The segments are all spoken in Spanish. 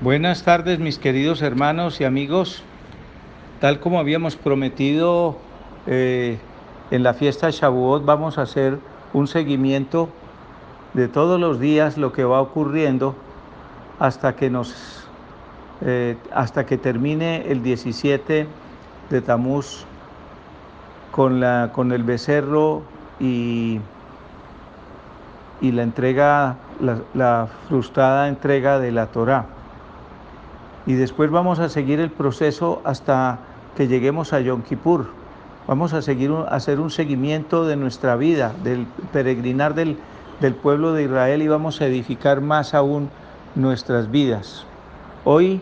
Buenas tardes mis queridos hermanos y amigos. Tal como habíamos prometido eh, en la fiesta de Shavuot, vamos a hacer un seguimiento de todos los días lo que va ocurriendo hasta que nos eh, hasta que termine el 17 de Tamuz con, la, con el becerro y, y la entrega, la, frustrada entrega de la Torá. Y después vamos a seguir el proceso hasta que lleguemos a Yom Kippur. Vamos a seguir a hacer un seguimiento de nuestra vida, del peregrinar del, del pueblo de Israel y vamos a edificar más aún nuestras vidas. Hoy,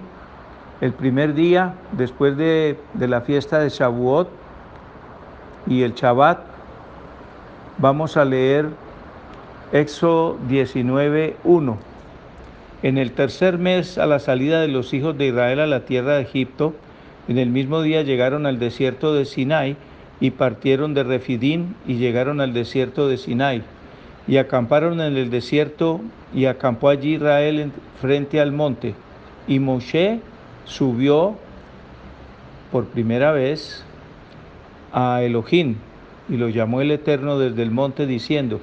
el primer día después de, de la fiesta de Shavuot y el Shabbat, vamos a leer Éxodo 19.1. En el tercer mes, a la salida de los hijos de Israel a la tierra de Egipto, en el mismo día llegaron al desierto de Sinai y partieron de Refidín y llegaron al desierto de Sinai y acamparon en el desierto y acampó allí Israel frente al monte. Y Moshe subió por primera vez a Elohim y lo llamó el Eterno desde el monte diciendo,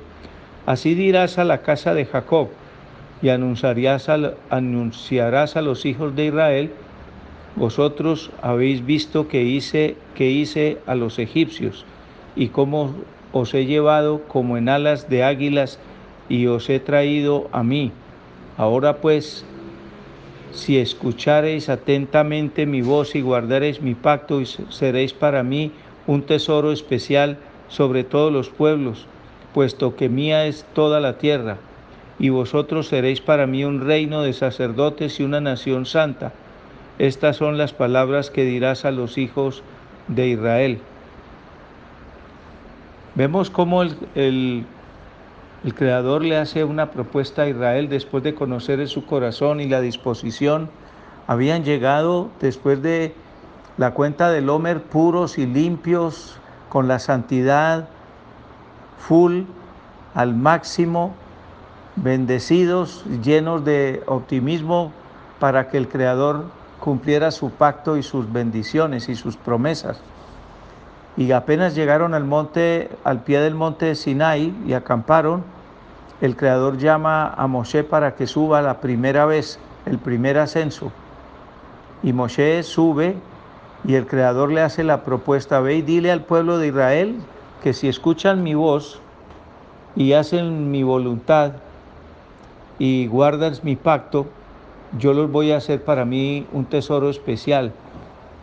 así dirás a la casa de Jacob y anunciarás a, anunciarás a los hijos de Israel, vosotros habéis visto que hice, que hice a los egipcios y cómo os he llevado como en alas de águilas y os he traído a mí. Ahora pues, si escuchareis atentamente mi voz y guardareis mi pacto, seréis para mí un tesoro especial sobre todos los pueblos, puesto que mía es toda la tierra, y vosotros seréis para mí un reino de sacerdotes y una nación santa. Estas son las palabras que dirás a los hijos de Israel. Vemos cómo el, el, Creador le hace una propuesta a Israel después de conocer su corazón y la disposición. Habían llegado después de la cuenta del Homer puros y limpios, con la santidad full, al máximo, bendecidos, llenos de optimismo para que el Creador cumpliera su pacto y sus bendiciones y sus promesas y apenas llegaron al monte, al pie del monte de Sinai y acamparon, el Creador llama a Moshe para que suba la primera vez, el primer ascenso. Y Moshe sube y el Creador le hace la propuesta, ve y dile al pueblo de Israel que si escuchan mi voz y hacen mi voluntad y guardan mi pacto, yo los voy a hacer para mí un tesoro especial.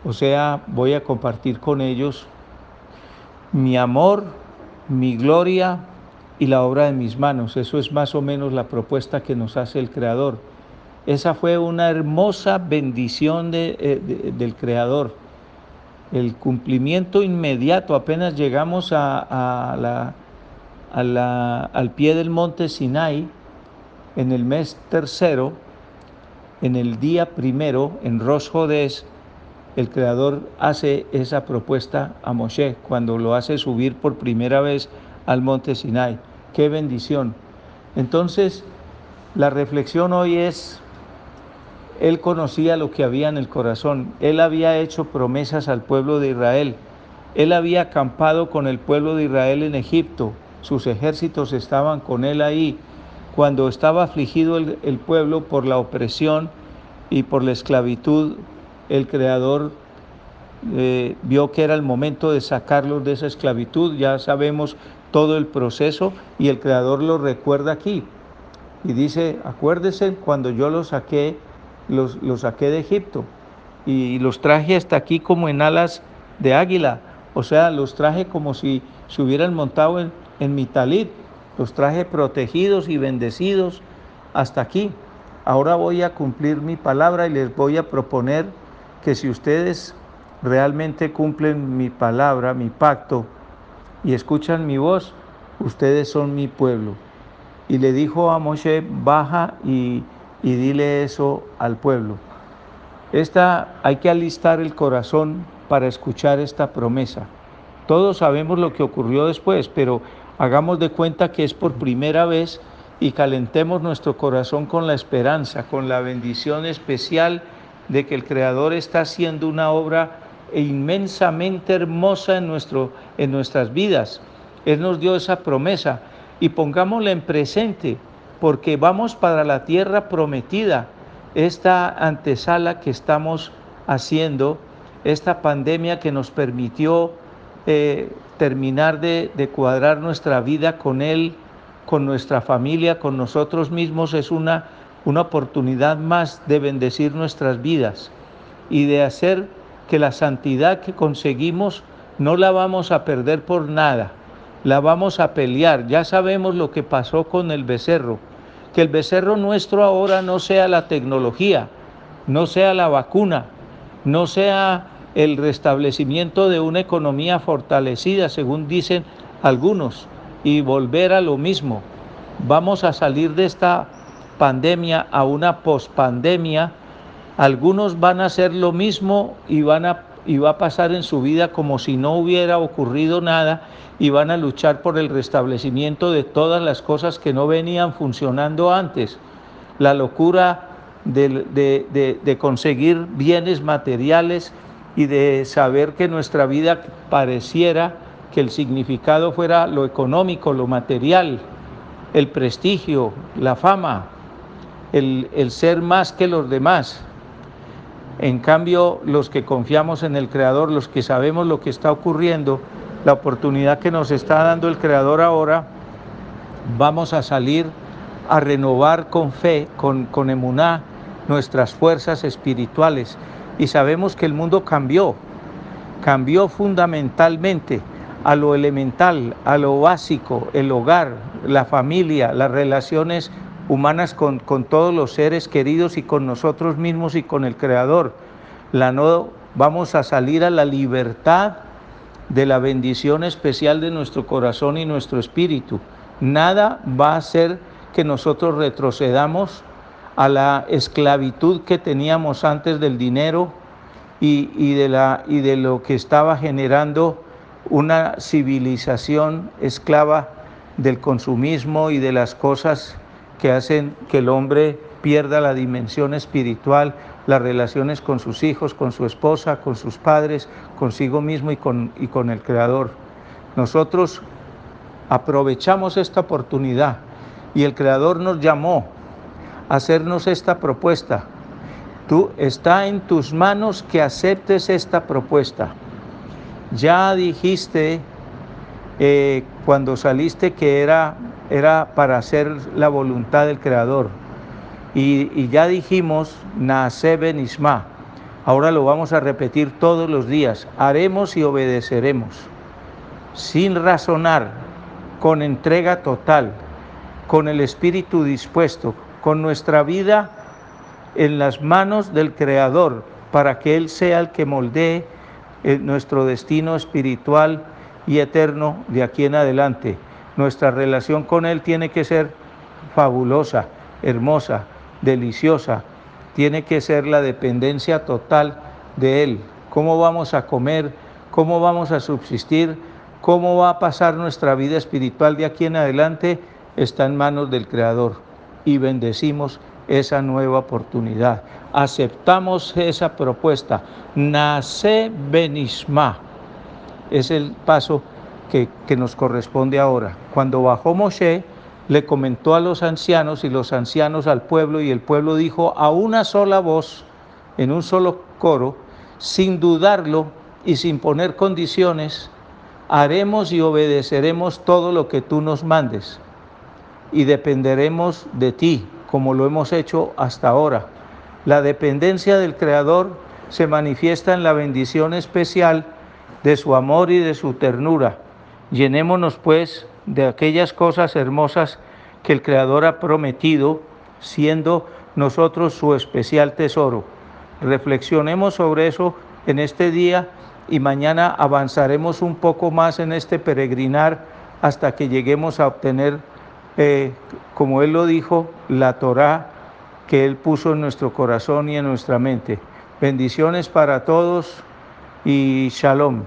O sea, voy a compartir con ellos mi amor, mi gloria y la obra de mis manos. Eso es más o menos la propuesta que nos hace el Creador. Esa fue una hermosa bendición de, eh, del Creador. El cumplimiento inmediato, apenas llegamos a, la, al pie del monte Sinai, en el mes tercero, en el día primero, en Rosh Hodesh, el Creador hace esa propuesta a Moshe cuando lo hace subir por primera vez al monte Sinai. ¡Qué bendición! Entonces, la reflexión hoy es, él conocía lo que había en el corazón, él había hecho promesas al pueblo de Israel, él había acampado con el pueblo de Israel en Egipto, sus ejércitos estaban con él ahí, cuando estaba afligido el, pueblo por la opresión y por la esclavitud el Creador eh, vio que era el momento de sacarlos de esa esclavitud, ya sabemos todo el proceso y el Creador lo recuerda aquí. Y dice, acuérdese cuando yo los saqué, los, saqué de Egipto y los traje hasta aquí como en alas de águila, o sea, los traje como si se hubieran montado en, en mi talit, los traje protegidos y bendecidos hasta aquí. Ahora voy a cumplir mi palabra y les voy a proponer que si ustedes realmente cumplen mi palabra, mi pacto, y escuchan mi voz, ustedes son mi pueblo. Y le dijo a Moshe, baja y, y dile eso al pueblo. Esta, hay que alistar el corazón para escuchar esta promesa. Todos sabemos lo que ocurrió después, pero hagamos de cuenta que es por primera vez y calentemos nuestro corazón con la esperanza, con la bendición especial de que el Creador está haciendo una obra inmensamente hermosa en, nuestro, en nuestras vidas. Él nos dio esa promesa y pongámosla en presente porque vamos para la tierra prometida. Esta antesala que estamos haciendo, esta pandemia que nos permitió eh, terminar de, de cuadrar nuestra vida con Él, con nuestra familia, con nosotros mismos, es una, una oportunidad más de bendecir nuestras vidas y de hacer que la santidad que conseguimos no la vamos a perder por nada, la vamos a pelear. Ya sabemos lo que pasó con el becerro, que el becerro nuestro ahora no sea la tecnología, no sea la vacuna, no sea el restablecimiento de una economía fortalecida, según dicen algunos, y volver a lo mismo. Vamos a salir de esta pandemia a una pospandemia algunos van a hacer lo mismo y, van a, y va a pasar en su vida como si no hubiera ocurrido nada y van a luchar por el restablecimiento de todas las cosas que no venían funcionando antes. La locura de, de conseguir bienes materiales y de saber que nuestra vida pareciera que el significado fuera lo económico, lo material, el prestigio, la fama, el, el ser más que los demás. En cambio, los que confiamos en el Creador, los que sabemos lo que está ocurriendo, la oportunidad que nos está dando el Creador ahora, vamos a salir a renovar con fe, con, con emuná, nuestras fuerzas espirituales. Y sabemos que el mundo cambió, cambió fundamentalmente a lo elemental, a lo básico, el hogar, la familia, las relaciones humanas con, todos los seres queridos y con nosotros mismos y con el Creador. La no, vamos a salir a la libertad de la bendición especial de nuestro corazón y nuestro espíritu. Nada va a hacer que nosotros retrocedamos a la esclavitud que teníamos antes del dinero y, y, de, la, y de lo que estaba generando una civilización esclava del consumismo y de las cosas que hacen que el hombre pierda la dimensión espiritual, las relaciones con sus hijos, con su esposa, con sus padres, consigo mismo y con, y con el Creador. Nosotros aprovechamos esta oportunidad y el Creador nos llamó a hacernos esta propuesta. Tú está en tus manos que aceptes esta propuesta. Ya dijiste eh, cuando saliste que era era para hacer la voluntad del Creador. Y, ya dijimos, Ben Isma. Ahora lo vamos a repetir todos los días. Haremos y obedeceremos. Sin razonar, con entrega total, con el espíritu dispuesto, con nuestra vida en las manos del Creador, para que Él sea el que moldee eh, nuestro destino espiritual y eterno de aquí en adelante. Nuestra relación con Él tiene que ser fabulosa, hermosa, deliciosa. Tiene que ser la dependencia total de Él. ¿Cómo vamos a comer? ¿Cómo vamos a subsistir? ¿Cómo va a pasar nuestra vida espiritual de aquí en adelante? Está en manos del Creador. Y bendecimos esa nueva oportunidad. Aceptamos esa propuesta. Nace Benisma. Es el paso que, nos corresponde ahora. Cuando bajó Moshe, le comentó a los ancianos y los ancianos al pueblo y el pueblo dijo a una sola voz, en un solo coro, sin dudarlo y sin poner condiciones, haremos y obedeceremos todo lo que tú nos mandes y dependeremos de ti, como lo hemos hecho hasta ahora. La dependencia del Creador se manifiesta en la bendición especial de su amor y de su ternura Llenémonos pues de aquellas cosas hermosas que el Creador ha prometido, siendo nosotros su especial tesoro. Reflexionemos sobre eso en este día y mañana avanzaremos un poco más en este peregrinar hasta que lleguemos a obtener, eh, como Él lo dijo, la Torah que Él puso en nuestro corazón y en nuestra mente. Bendiciones para todos y shalom.